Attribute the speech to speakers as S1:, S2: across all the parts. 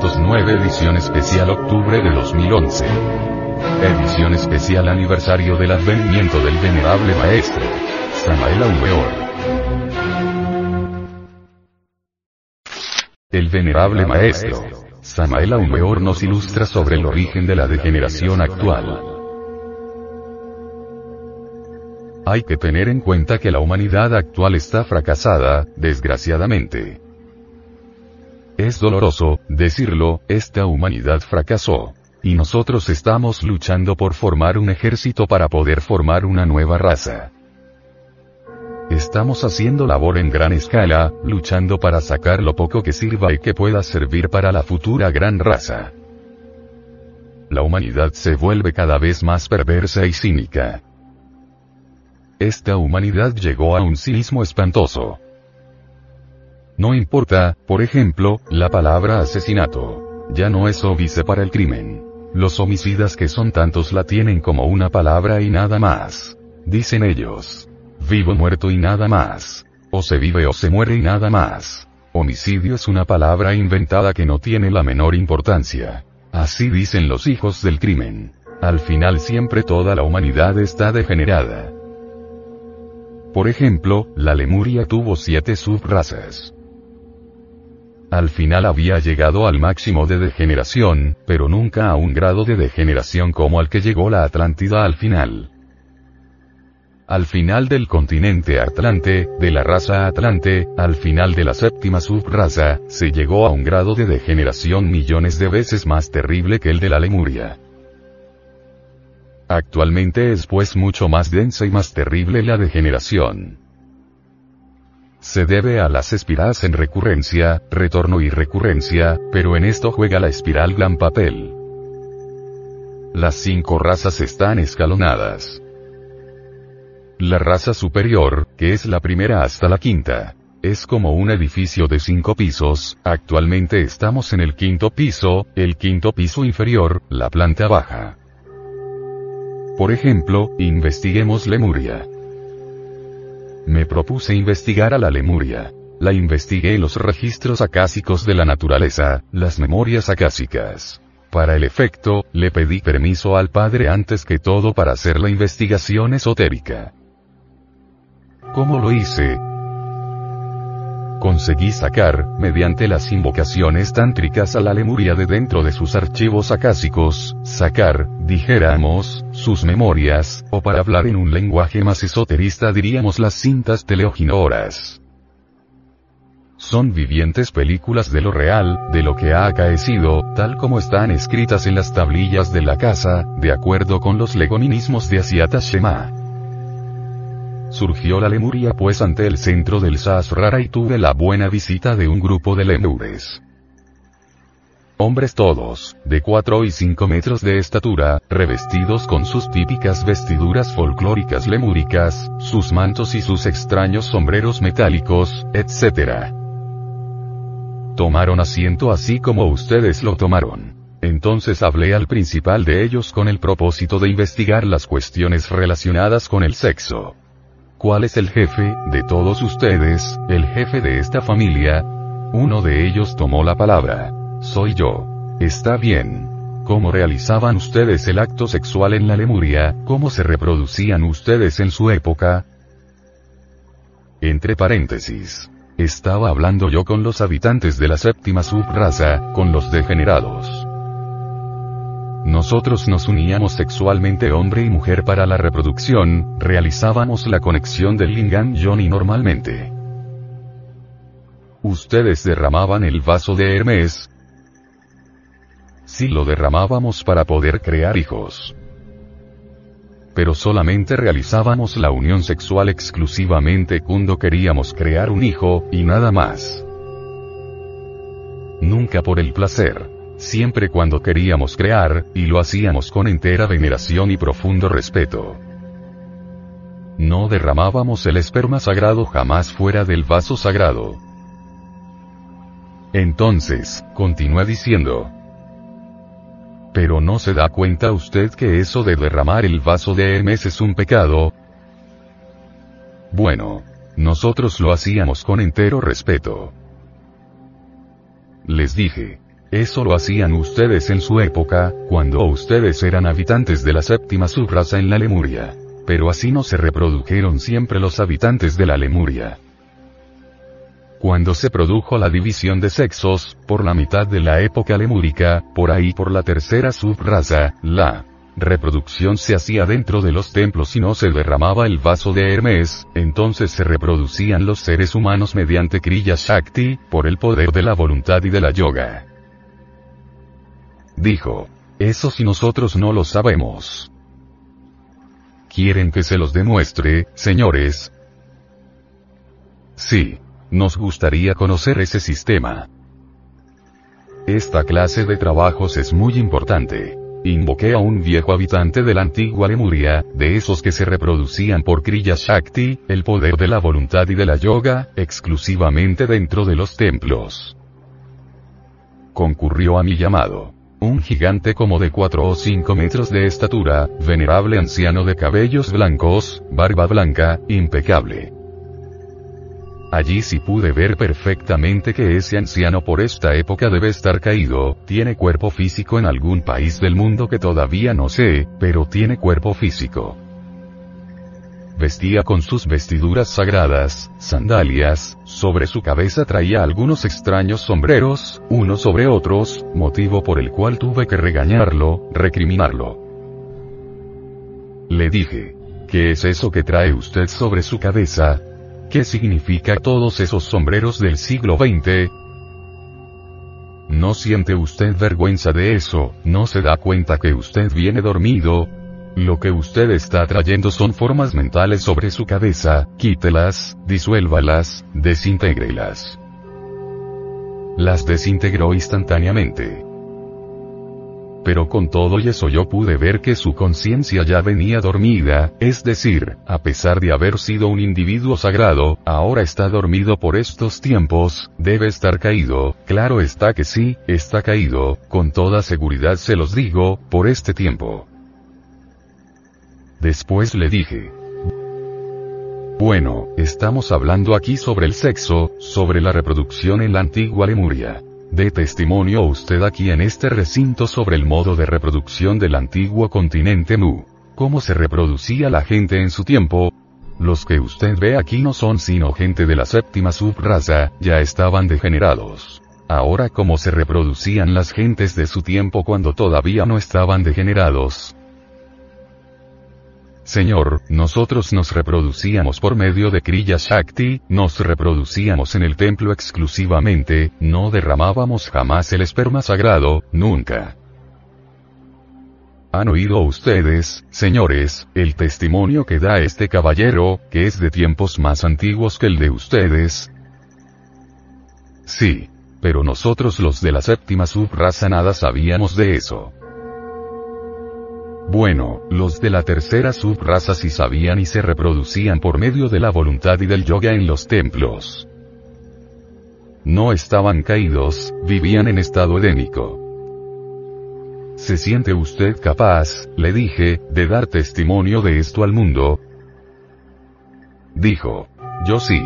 S1: 1909 edición especial octubre de 2011. Edición especial aniversario del advenimiento del venerable maestro. Samael Aumeor. El venerable maestro. Samael Aumeor nos ilustra sobre el origen de la degeneración actual. Hay que tener en cuenta que la humanidad actual está fracasada, desgraciadamente. Es doloroso, decirlo, esta humanidad fracasó. Y nosotros estamos luchando por formar un ejército para poder formar una nueva raza. Estamos haciendo labor en gran escala, luchando para sacar lo poco que sirva y que pueda servir para la futura gran raza. La humanidad se vuelve cada vez más perversa y cínica. Esta humanidad llegó a un cinismo espantoso. No importa, por ejemplo, la palabra asesinato. Ya no es óbice para el crimen. Los homicidas que son tantos la tienen como una palabra y nada más. Dicen ellos. Vivo muerto y nada más. O se vive o se muere y nada más. Homicidio es una palabra inventada que no tiene la menor importancia. Así dicen los hijos del crimen. Al final siempre toda la humanidad está degenerada. Por ejemplo, la Lemuria tuvo siete subrazas. Al final había llegado al máximo de degeneración, pero nunca a un grado de degeneración como al que llegó la Atlántida al final. Al final del continente Atlante, de la raza Atlante, al final de la séptima subraza, se llegó a un grado de degeneración millones de veces más terrible que el de la Lemuria. Actualmente es pues mucho más densa y más terrible la degeneración se debe a las espirales en recurrencia, retorno y recurrencia, pero en esto juega la espiral gran papel. Las cinco razas están escalonadas. La raza superior, que es la primera hasta la quinta, es como un edificio de cinco pisos, actualmente estamos en el quinto piso, el quinto piso inferior, la planta baja. Por ejemplo, investiguemos Lemuria. Me propuse investigar a la Lemuria. La investigué los registros acásicos de la naturaleza, las memorias acásicas. Para el efecto, le pedí permiso al padre antes que todo para hacer la investigación esotérica. ¿Cómo lo hice? Conseguí sacar, mediante las invocaciones tántricas a la Lemuria de dentro de sus archivos acásicos, sacar, dijéramos, sus memorias, o para hablar en un lenguaje más esoterista diríamos las cintas teleoginoras. Son vivientes películas de lo real, de lo que ha acaecido, tal como están escritas en las tablillas de la casa, de acuerdo con los legoninismos de Asiata Shema. Surgió la Lemuria pues ante el centro del Sasrara y tuve la buena visita de un grupo de lemures. Hombres todos, de 4 y 5 metros de estatura, revestidos con sus típicas vestiduras folclóricas lemúricas, sus mantos y sus extraños sombreros metálicos, etc. Tomaron asiento así como ustedes lo tomaron. Entonces hablé al principal de ellos con el propósito de investigar las cuestiones relacionadas con el sexo. ¿Cuál es el jefe, de todos ustedes, el jefe de esta familia? Uno de ellos tomó la palabra. Soy yo. Está bien. ¿Cómo realizaban ustedes el acto sexual en la Lemuria? ¿Cómo se reproducían ustedes en su época? Entre paréntesis. Estaba hablando yo con los habitantes de la séptima subraza, con los degenerados. Nosotros nos uníamos sexualmente hombre y mujer para la reproducción, realizábamos la conexión del lingam yoni normalmente. Ustedes derramaban el vaso de Hermes. Sí lo derramábamos para poder crear hijos. Pero solamente realizábamos la unión sexual exclusivamente cuando queríamos crear un hijo, y nada más. Nunca por el placer siempre cuando queríamos crear, y lo hacíamos con entera veneración y profundo respeto. No derramábamos el esperma sagrado jamás fuera del vaso sagrado. Entonces, continúa diciendo. Pero no se da cuenta usted que eso de derramar el vaso de Hermes es un pecado. Bueno, nosotros lo hacíamos con entero respeto. Les dije, Eso lo hacían ustedes en su época, cuando ustedes eran habitantes de la séptima subraza en la Lemuria. Pero así no se reprodujeron siempre los habitantes de la Lemuria. Cuando se produjo la división de sexos, por la mitad de la época lemúrica, por ahí por la tercera subraza, la reproducción se hacía dentro de los templos y no se derramaba el vaso de Hermes, entonces se reproducían los seres humanos mediante Kriya Shakti, por el poder de la voluntad y de la yoga. Dijo. Eso si nosotros no lo sabemos. ¿Quieren que se los demuestre, señores? Sí. Nos gustaría conocer ese sistema. Esta clase de trabajos es muy importante. Invoqué a un viejo habitante de la antigua Lemuria, de esos que se reproducían por Kriya Shakti, el poder de la voluntad y de la yoga, exclusivamente dentro de los templos. Concurrió a mi llamado. Un gigante como de 4 o 5 metros de estatura, venerable anciano de cabellos blancos, barba blanca, impecable. Allí sí pude ver perfectamente que ese anciano por esta época debe estar caído, tiene cuerpo físico en algún país del mundo que todavía no sé, pero tiene cuerpo físico. Vestía con sus vestiduras sagradas, sandalias, sobre su cabeza traía algunos extraños sombreros, unos sobre otros, motivo por el cual tuve que regañarlo, recriminarlo. Le dije, ¿qué es eso que trae usted sobre su cabeza? ¿Qué significa todos esos sombreros del siglo XX? ¿No siente usted vergüenza de eso? ¿No se da cuenta que usted viene dormido? Lo que usted está trayendo son formas mentales sobre su cabeza, quítelas, disuélvalas, desintégrelas. Las desintegró instantáneamente. Pero con todo y eso yo pude ver que su conciencia ya venía dormida, es decir, a pesar de haber sido un individuo sagrado, ahora está dormido por estos tiempos, debe estar caído, claro está que sí, está caído, con toda seguridad se los digo, por este tiempo. Después le dije, bueno, estamos hablando aquí sobre el sexo, sobre la reproducción en la antigua Lemuria. De testimonio usted aquí en este recinto sobre el modo de reproducción del antiguo continente Mu. Cómo se reproducía la gente en su tiempo. Los que usted ve aquí no son sino gente de la séptima subraza, ya estaban degenerados. Ahora cómo se reproducían las gentes de su tiempo cuando todavía no estaban degenerados, Señor, nosotros nos reproducíamos por medio de Kriya Shakti, nos reproducíamos en el templo exclusivamente, no derramábamos jamás el esperma sagrado, nunca. ¿Han oído ustedes, señores, el testimonio que da este caballero, que es de tiempos más antiguos que el de ustedes? Sí. Pero nosotros los de la séptima subraza nada sabíamos de eso. Bueno, los de la tercera subraza sí sabían y se reproducían por medio de la voluntad y del yoga en los templos. No estaban caídos, vivían en estado edénico. ¿Se siente usted capaz, le dije, de dar testimonio de esto al mundo? Dijo. Yo sí.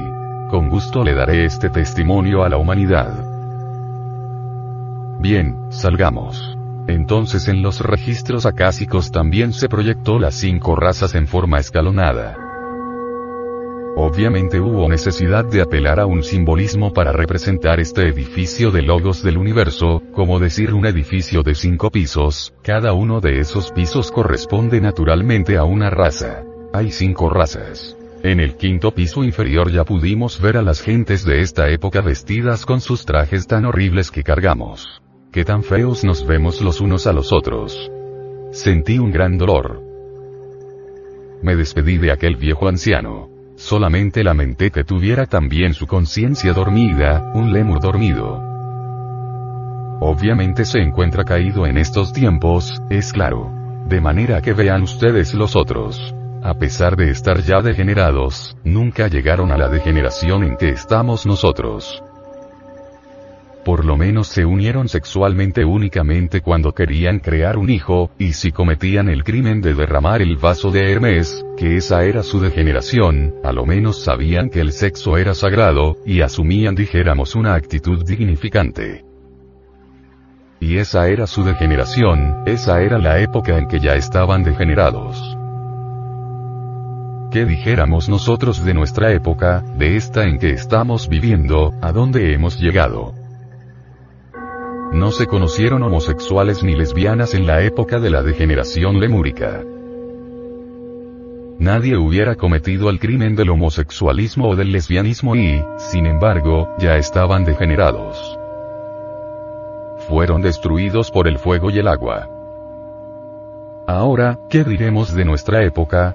S1: Con gusto le daré este testimonio a la humanidad. Bien, salgamos. Entonces en los registros acásicos también se proyectó las cinco razas en forma escalonada. Obviamente hubo necesidad de apelar a un simbolismo para representar este edificio de logos del universo, como decir un edificio de cinco pisos, cada uno de esos pisos corresponde naturalmente a una raza. Hay cinco razas. En el quinto piso inferior ya pudimos ver a las gentes de esta época vestidas con sus trajes tan horribles que cargamos qué tan feos nos vemos los unos a los otros. Sentí un gran dolor. Me despedí de aquel viejo anciano. Solamente lamenté que tuviera también su conciencia dormida, un lemur dormido. Obviamente se encuentra caído en estos tiempos, es claro. De manera que vean ustedes los otros. A pesar de estar ya degenerados, nunca llegaron a la degeneración en que estamos nosotros por lo menos se unieron sexualmente únicamente cuando querían crear un hijo, y si cometían el crimen de derramar el vaso de Hermes, que esa era su degeneración, a lo menos sabían que el sexo era sagrado, y asumían dijéramos una actitud dignificante. Y esa era su degeneración, esa era la época en que ya estaban degenerados. ¿Qué dijéramos nosotros de nuestra época, de esta en que estamos viviendo, a dónde hemos llegado? No se conocieron homosexuales ni lesbianas en la época de la degeneración lemúrica. Nadie hubiera cometido el crimen del homosexualismo o del lesbianismo y, sin embargo, ya estaban degenerados. Fueron destruidos por el fuego y el agua. Ahora, ¿qué diremos de nuestra época?